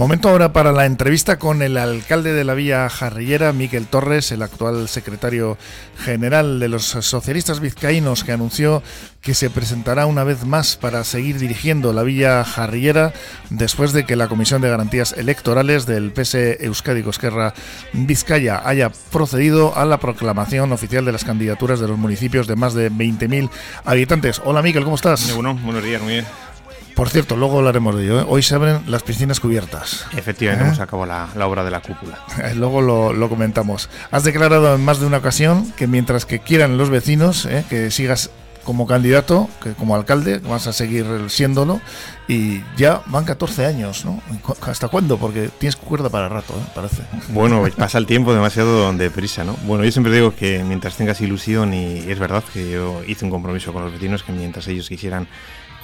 Momento ahora para la entrevista con el alcalde de la Villa Jarrillera, Miquel Torres, el actual secretario general de los socialistas vizcaínos, que anunció que se presentará una vez más para seguir dirigiendo la Villa Jarrillera después de que la Comisión de Garantías Electorales del PS Euskadi Esquerra Vizcaya haya procedido a la proclamación oficial de las candidaturas de los municipios de más de 20.000 habitantes. Hola Miquel, ¿cómo estás? Bueno, buenos días, muy bien. Por cierto, luego hablaremos de ello. ¿eh? Hoy se abren las piscinas cubiertas. Efectivamente, ¿Eh? hemos acabado la, obra de la cúpula. luego lo, comentamos. Has declarado en más de una ocasión que mientras que quieran los vecinos ¿eh? que sigas como candidato, que como alcalde, vas a seguir siéndolo. Y ya van 14 años, ¿no? ¿Hasta cuándo? Porque tienes cuerda para rato, ¿eh? parece. Bueno, pasa el tiempo demasiado deprisa, ¿no? Bueno, yo siempre digo que mientras tengas ilusión, y es verdad que yo hice un compromiso con los vecinos, que mientras ellos quisieran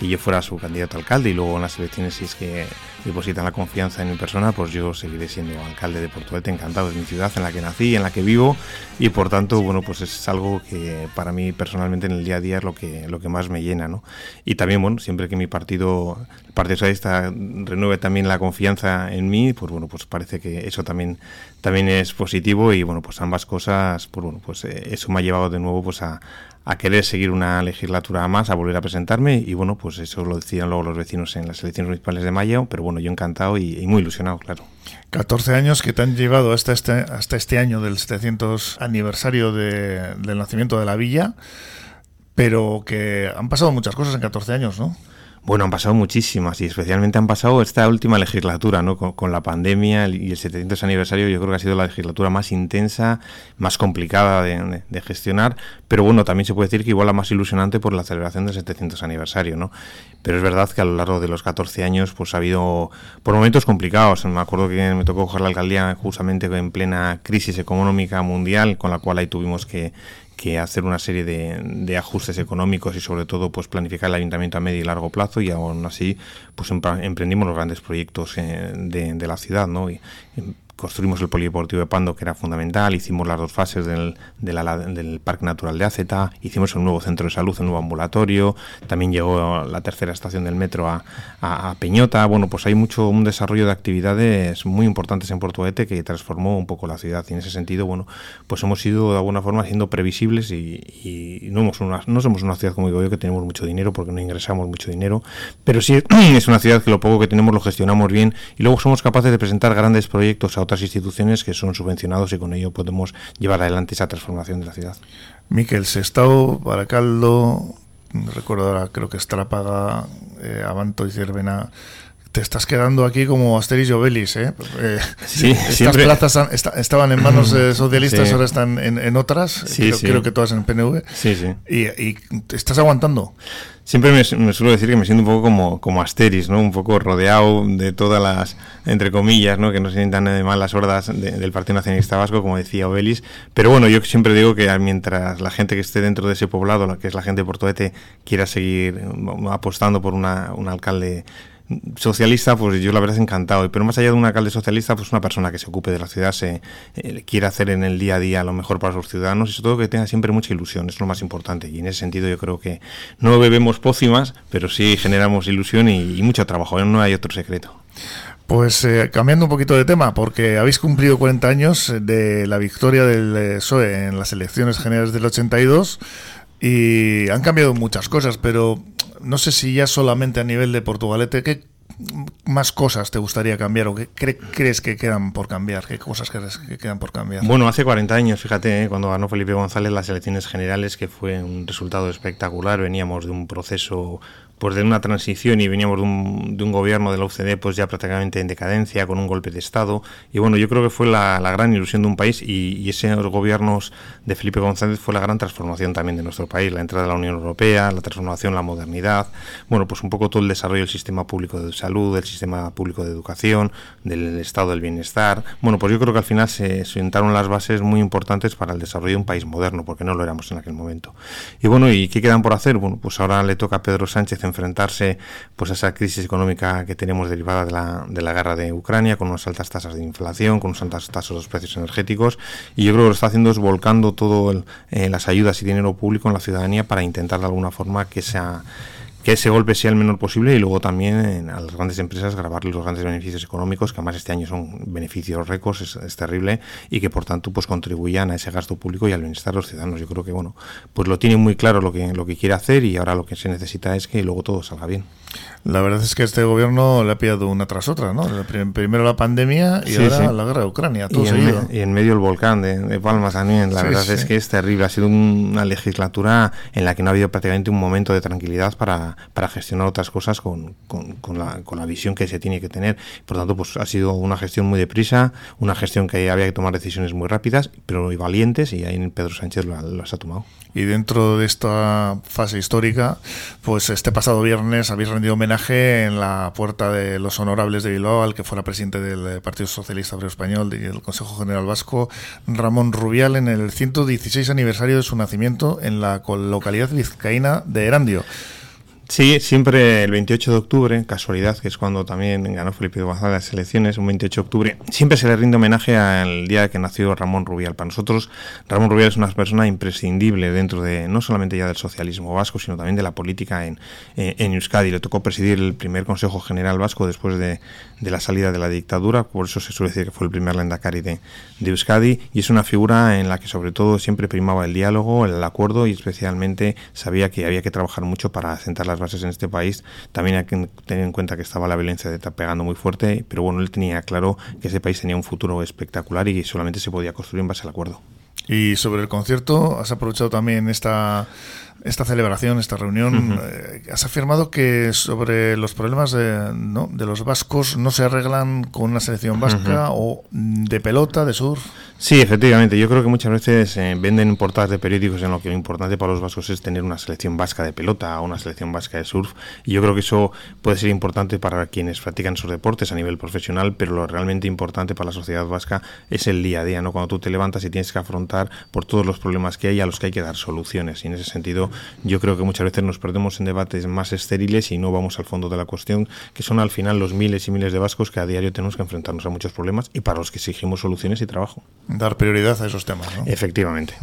y yo fuera su candidato a alcalde y luego en las elecciones si es que depositan la confianza en mi persona, pues yo seguiré siendo alcalde de Portugalete, encantado, es mi ciudad en la que nací, en la que vivo y por tanto, bueno, pues es algo que para mí personalmente en el día a día es lo que, lo que más me llena, ¿no? Y también, bueno, siempre que mi partido, el Partido Socialista renueve también la confianza en mí, pues bueno, pues parece que eso también, también es positivo y bueno, pues ambas cosas, pues bueno, pues eh, eso me ha llevado de nuevo pues a, a querer seguir una legislatura más, a volver a presentarme y bueno, pues eso lo decían luego los vecinos en las elecciones municipales de mayo, pero bueno, yo encantado y, muy ilusionado, claro. 14 años que te han llevado hasta este, hasta este año del 700 aniversario del nacimiento de la villa, pero que han pasado muchas cosas en 14 años, ¿no? Bueno, han pasado muchísimas y especialmente han pasado esta última legislatura, ¿no? Con, la pandemia y el 700 aniversario, yo creo que ha sido la legislatura más intensa, más complicada de, gestionar, pero bueno, también se puede decir que igual la más ilusionante por la celebración del 700 aniversario, ¿no? Pero es verdad que a lo largo de los 14 años, pues ha habido por momentos complicados. Me acuerdo que me tocó coger la alcaldía justamente en plena crisis económica mundial, con la cual ahí tuvimos que que hacer una serie de, ajustes económicos y sobre todo pues planificar el ayuntamiento a medio y largo plazo y aún así pues emprendimos los grandes proyectos eh, de, de, la ciudad ¿no? Y, construimos el polideportivo de Pando, que era fundamental, hicimos las dos fases del, del Parque Natural de Aceta, hicimos un nuevo centro de salud, un nuevo ambulatorio, también llegó la tercera estación del metro a, Peñota, bueno, pues hay mucho, un desarrollo de actividades muy importantes en Portuete que transformó un poco la ciudad y en ese sentido, bueno, pues hemos ido de alguna forma siendo previsibles y, no, somos una, no somos una ciudad, como digo yo, que tenemos mucho dinero porque no ingresamos mucho dinero, pero sí es una ciudad que lo poco que tenemos lo gestionamos bien y luego somos capaces de presentar grandes proyectos a otras instituciones que son subvencionados y con ello podemos llevar adelante esa transformación de la ciudad. Miquel Sestao, Baracaldo, recuerdo ahora, creo que Estrápaga, eh, Avanto y Cervena te estás quedando aquí como Asterix y Obelix, ¿eh? eh sí, Estas plazas estaban en manos de socialistas, ahora están en, otras, sí, creo, que todas en PNV. Sí, sí. Y, y te estás aguantando. Siempre me, suelo decir que me siento un poco como, como Asteris, ¿no? Un poco rodeado de todas las, entre comillas, ¿no? Que no se sientan de mal las hordas del Partido Nacionalista Vasco, como decía Obelis. Pero bueno, yo siempre digo que mientras la gente que esté dentro de ese poblado, que es la gente de Portuete, quiera seguir apostando por una, un alcalde socialista, pues yo la verdad es encantado. Pero más allá de un alcalde socialista, pues una persona que se ocupe de la ciudad, se eh, quiere hacer en el día a día lo mejor para sus ciudadanos y sobre todo que tenga siempre mucha ilusión, es lo más importante. Y en ese sentido yo creo que no bebemos pócimas, pero sí generamos ilusión y, mucho trabajo, ¿eh? no hay otro secreto. Pues eh, cambiando un poquito de tema, porque habéis cumplido 40 años de la victoria del PSOE en las elecciones generales del 82 y han cambiado muchas cosas, pero no sé si ya solamente a nivel de Portugalete, ¿qué más cosas te gustaría cambiar o qué crees que quedan por cambiar? ¿Qué cosas crees que quedan por cambiar? Bueno, hace 40 años, fíjate, ¿eh? cuando ganó Felipe González las elecciones generales, que fue un resultado espectacular, veníamos de un proceso pues de una transición y veníamos de un, de un, gobierno de la UCD pues ya prácticamente en decadencia, con un golpe de Estado. Y bueno, yo creo que fue la, la gran ilusión de un país y, y, esos gobiernos de Felipe González fue la gran transformación también de nuestro país, la entrada de la Unión Europea, la transformación, la modernidad, bueno, pues un poco todo el desarrollo del sistema público de salud, del sistema público de educación, del estado del bienestar. Bueno, pues yo creo que al final se sentaron las bases muy importantes para el desarrollo de un país moderno, porque no lo éramos en aquel momento. Y bueno, ¿y qué quedan por hacer? Bueno, pues ahora le toca a Pedro Sánchez enfrentarse pues a esa crisis económica que tenemos derivada de la, de la guerra de Ucrania, con unas altas tasas de inflación, con unas altas tasas de los precios energéticos, y yo creo que lo está haciendo es volcando todo eh, las ayudas y dinero público en la ciudadanía para intentar de alguna forma que esa que ese golpe sea el menor posible y luego también a las grandes empresas grabarles los grandes beneficios económicos, que además este año son beneficios récords, es, terrible, y que por tanto pues contribuyan a ese gasto público y al bienestar de los ciudadanos. Yo creo que bueno, pues lo tiene muy claro lo que, lo que quiere hacer y ahora lo que se necesita es que luego todo salga bien. La verdad es que este gobierno le ha pillado una tras otra, ¿no? Primero la pandemia y ahora la guerra de Ucrania, todo y, en y en medio el volcán de, Palmas también. La verdad es que es terrible. Ha sido una legislatura en la que no ha habido prácticamente un momento de tranquilidad para, para gestionar otras cosas con, con, la, con, la, visión que se tiene que tener. Por tanto, pues ha sido una gestión muy deprisa, una gestión que había que tomar decisiones muy rápidas, pero muy valientes, y ahí Pedro Sánchez las ha tomado. Y dentro de esta fase histórica, pues este pasado viernes habéis rendido homenaje en la puerta de los honorables de Bilbao al que fuera presidente del Partido Socialista Obrero Español y del Consejo General Vasco, Ramón Rubial, en el 116 aniversario de su nacimiento en la localidad vizcaína de Erandio. Sí, siempre el 28 de octubre, casualidad, que es cuando también ganó Felipe González las elecciones, un 28 de octubre, siempre se le rinde homenaje al día que nació Ramón Rubial. Para nosotros, Ramón Rubial es una persona imprescindible dentro de, no solamente ya del socialismo vasco, sino también de la política en, en Euskadi. Le tocó presidir el primer Consejo General Vasco después de, de la salida de la dictadura, por eso se suele decir que fue el primer Lendakari de, de Euskadi, y es una figura en la que sobre todo siempre primaba el diálogo, el acuerdo, y especialmente sabía que había que trabajar mucho para sentar las bases en este país. También hay que tener en cuenta que estaba la violencia de pegando muy fuerte, pero bueno, él tenía claro que ese país tenía un futuro espectacular y solamente se podía construir en base al acuerdo. Y sobre el concierto, has aprovechado también esta esta celebración, esta reunión, eh, has afirmado que sobre los problemas de, ¿no? de los vascos no se arreglan con una selección vasca o de pelota, de surf. Sí, efectivamente. Yo creo que muchas veces eh, venden portadas de periódicos en lo que lo importante para los vascos es tener una selección vasca de pelota o una selección vasca de surf. Y yo creo que eso puede ser importante para quienes practican esos deportes a nivel profesional, pero lo realmente importante para la sociedad vasca es el día a día, ¿no? Cuando tú te levantas y tienes que afrontar por todos los problemas que hay a los que hay que dar soluciones. Y en ese sentido, yo creo que muchas veces nos perdemos en debates más estériles y no vamos al fondo de la cuestión, que son al final los miles y miles de vascos que a diario tenemos que enfrentarnos a muchos problemas y para los que exigimos soluciones y trabajo dar prioridad a esos temas. ¿no? Efectivamente.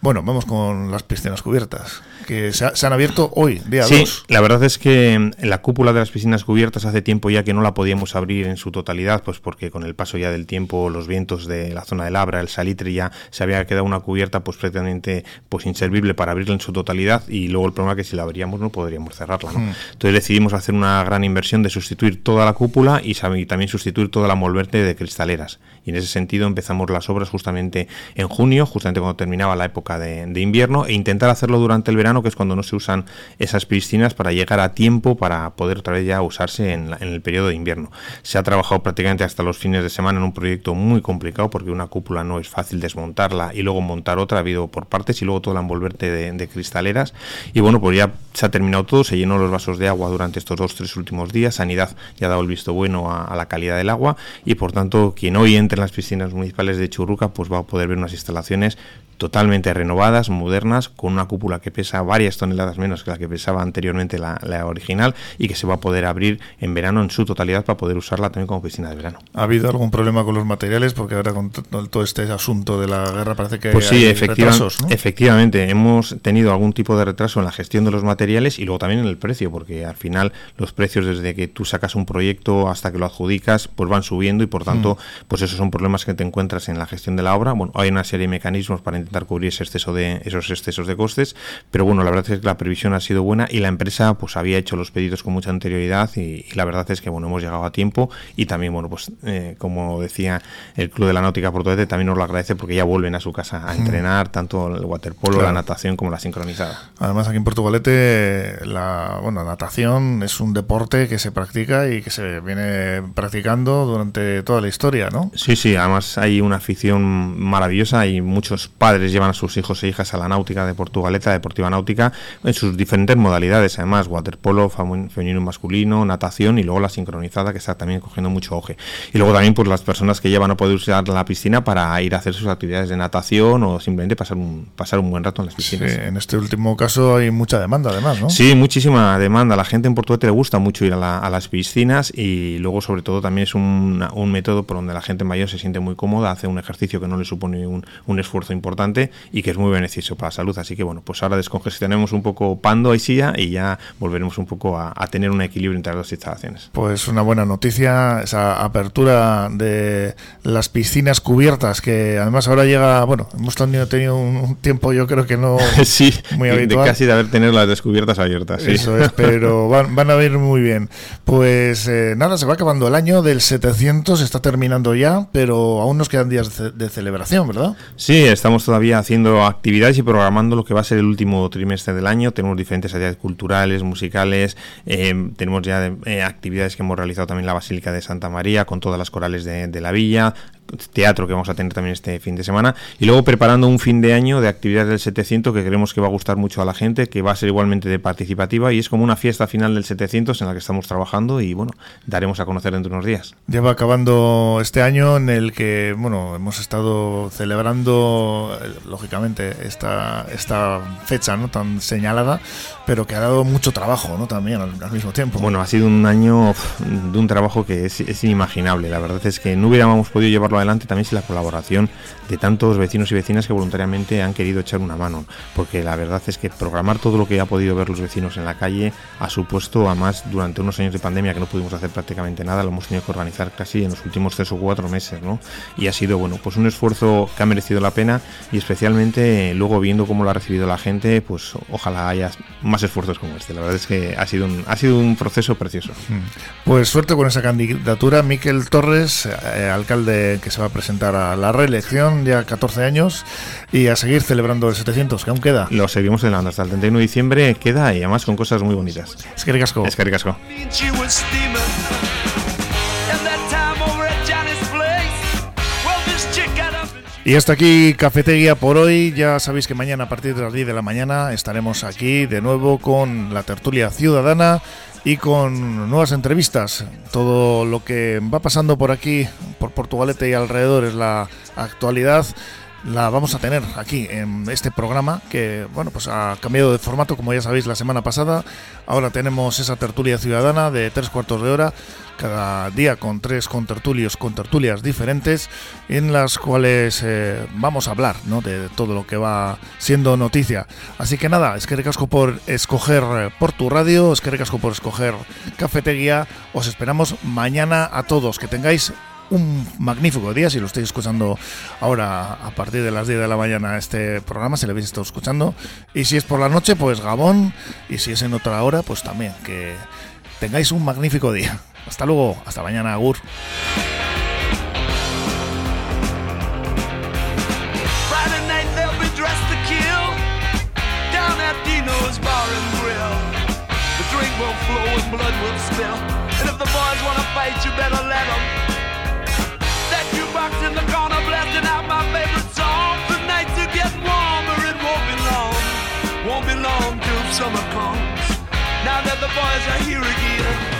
Bueno, vamos con las piscinas cubiertas, que se, han abierto hoy, día 2. Sí, la verdad es que la cúpula de las piscinas cubiertas hace tiempo ya que no la podíamos abrir en su totalidad, pues porque con el paso ya del tiempo, los vientos de la zona del Abra, el salitre ya se había quedado una cubierta pues prácticamente pues inservible para abrirla en su totalidad y luego el problema es que si la abríamos no podríamos cerrarla. ¿no? Entonces decidimos hacer una gran inversión de sustituir toda la cúpula y, y también sustituir toda la molverte de cristaleras. Y en ese sentido empezamos las obras justamente en junio, justamente cuando terminaba la época de, invierno, e intentar hacerlo durante el verano, que es cuando no se usan esas piscinas, para llegar a tiempo para poder otra vez ya usarse en, el periodo de invierno. Se ha trabajado prácticamente hasta los fines de semana en un proyecto muy complicado, porque una cúpula no es fácil desmontarla y luego montar otra, ha habido por partes y luego toda la envolverte de, cristaleras. Y bueno, pues ya se ha terminado todo, se llenó los vasos de agua durante estos dos, tres últimos días. Sanidad ya ha dado el visto bueno a, a la calidad del agua y por tanto, quien hoy entre en las piscinas municipales de Churruca, pues va a poder ver unas instalaciones totalmente renovadas, modernas, con una cúpula que pesa varias toneladas menos que la que pesaba anteriormente la, original y que se va a poder abrir en verano en su totalidad para poder usarla también como piscina de verano. ¿Ha habido algún problema con los materiales? Porque ahora con todo este asunto de la guerra parece que pues sí, efectivamente, hemos tenido algún tipo de retraso en la gestión de los materiales y luego también en el precio, porque al final los precios desde que tú sacas un proyecto hasta que lo adjudicas, pues van subiendo y por tanto, mm. pues esos son problemas que te encuentras en la gestión de la obra. Bueno, hay una serie de mecanismos para intentar cubrir ese exceso de, esos excesos de costes, pero bueno, la verdad es que la previsión ha sido buena y la empresa pues había hecho los pedidos con mucha anterioridad y, la verdad es que bueno, hemos llegado a tiempo y también, bueno, pues eh, como decía el Club de la Náutica Portuguete, también nos lo agradece porque ya vuelven a su casa a mm. entrenar tanto el waterpolo, la natación como la sincronizada. Además aquí en Portugalete la bueno, natación es un deporte que se practica y que se viene practicando durante toda la historia, ¿no? Sí, sí, además hay una afición maravillosa y muchos padres llevan a sus hijos e hijas a la náutica de Portugaleta, Deportiva Náutica, en sus diferentes modalidades, además, waterpolo, femenino y masculino, natación y luego la sincronizada que está también cogiendo mucho auge. Y luego también pues las personas que llevan a poder usar la piscina para ir a hacer sus actividades de natación o simplemente pasar un, pasar un buen rato en las piscinas. en este último caso hay mucha demanda además, ¿no? Sí, muchísima demanda. La gente en Portugalete le gusta mucho ir a, las piscinas y luego sobre todo también es un, método por donde la gente mayor se siente muy cómoda, hace un ejercicio que no le supone un, un esfuerzo importante importante y que es muy beneficioso para la salud. Así que bueno, pues ahora descongestionemos un poco Pando y Silla y ya volveremos un poco a, tener un equilibrio entre las dos instalaciones. Pues una buena noticia, esa apertura de las piscinas cubiertas, que además ahora llega, bueno, hemos tenido, tenido un, tiempo yo creo que no sí, muy habitual. De casi de haber tenido las descubiertas abiertas. Eso es, pero van, van, a ir muy bien. Pues eh, nada, se va acabando el año del 700, está terminando ya, pero aún nos quedan días de, celebración, ¿verdad? Sí, estamos todavía haciendo actividades y programando lo que va a ser el último trimestre del año. Tenemos diferentes actividades culturales, musicales, eh, tenemos ya eh, actividades que hemos realizado también en la Basílica de Santa María con todas las corales de, de la villa, teatro que vamos a tener también este fin de semana y luego preparando un fin de año de actividades del 700 que creemos que va a gustar mucho a la gente, que va a ser igualmente de participativa y es como una fiesta final del 700 en la que estamos trabajando y bueno, daremos a conocer dentro de unos días. Ya va acabando este año en el que, bueno, hemos estado celebrando eh, lógicamente esta, esta fecha no tan señalada, pero que ha dado mucho trabajo, ¿no? También al, mismo tiempo. Bueno, ha sido un año de un trabajo que es, es inimaginable. La verdad es que no hubiéramos podido llevarlo adelante también sin la colaboración de tantos vecinos y vecinas que voluntariamente han querido echar una mano, porque la verdad es que programar todo lo que ha podido ver los vecinos en la calle ha supuesto, además, durante unos años de pandemia que no pudimos hacer prácticamente nada, lo hemos tenido que organizar casi en los últimos tres o cuatro meses, ¿no? Y ha sido, bueno, pues un esfuerzo que ha merecido la pena y especialmente luego viendo cómo lo ha recibido la gente, pues ojalá haya más esfuerzos como este. La verdad es que ha sido un, ha sido un proceso precioso. Mm. Pues suerte con esa candidatura, Miquel Torres, eh, alcalde que se va a presentar a la reelección, ya 14 años, y a seguir celebrando el 700, que aún queda. Lo seguimos celebrando hasta el 31 de diciembre, queda y además con cosas muy bonitas. Es que ricasco. Es que ricasco. Y hasta aquí Cafetería por hoy. Ya sabéis que mañana a partir de las 10 de la mañana estaremos aquí de nuevo con la tertulia ciudadana y con nuevas entrevistas. Todo lo que va pasando por aquí, por Portugalete y alrededor, es la actualidad. La vamos a tener aquí en este programa que, bueno, pues ha cambiado de formato, como ya sabéis, la semana pasada. Ahora tenemos esa tertulia ciudadana de tres cuartos de hora cada día con tres contertulios, con tertulias diferentes, en las cuales eh, vamos a hablar ¿no? de todo lo que va siendo noticia. Así que nada, es que recasco por escoger eh, por tu radio, es que recasco por escoger Cafetería. Os esperamos mañana a todos. Que tengáis un magnífico día si lo estáis escuchando ahora a partir de las 10 de la mañana este programa, si lo habéis estado escuchando. Y si es por la noche, pues Gabón. Y si es en otra hora, pues también. Que tengáis un magnífico día. Hasta luego, hasta mañana, Agur. blood will spill. And if the boys wanna fight, you better let them. That jukebox in the corner blasting out my favorite song. The nights are getting warmer, it won't be long. Won't be long till summer comes. Now that the boys are here again.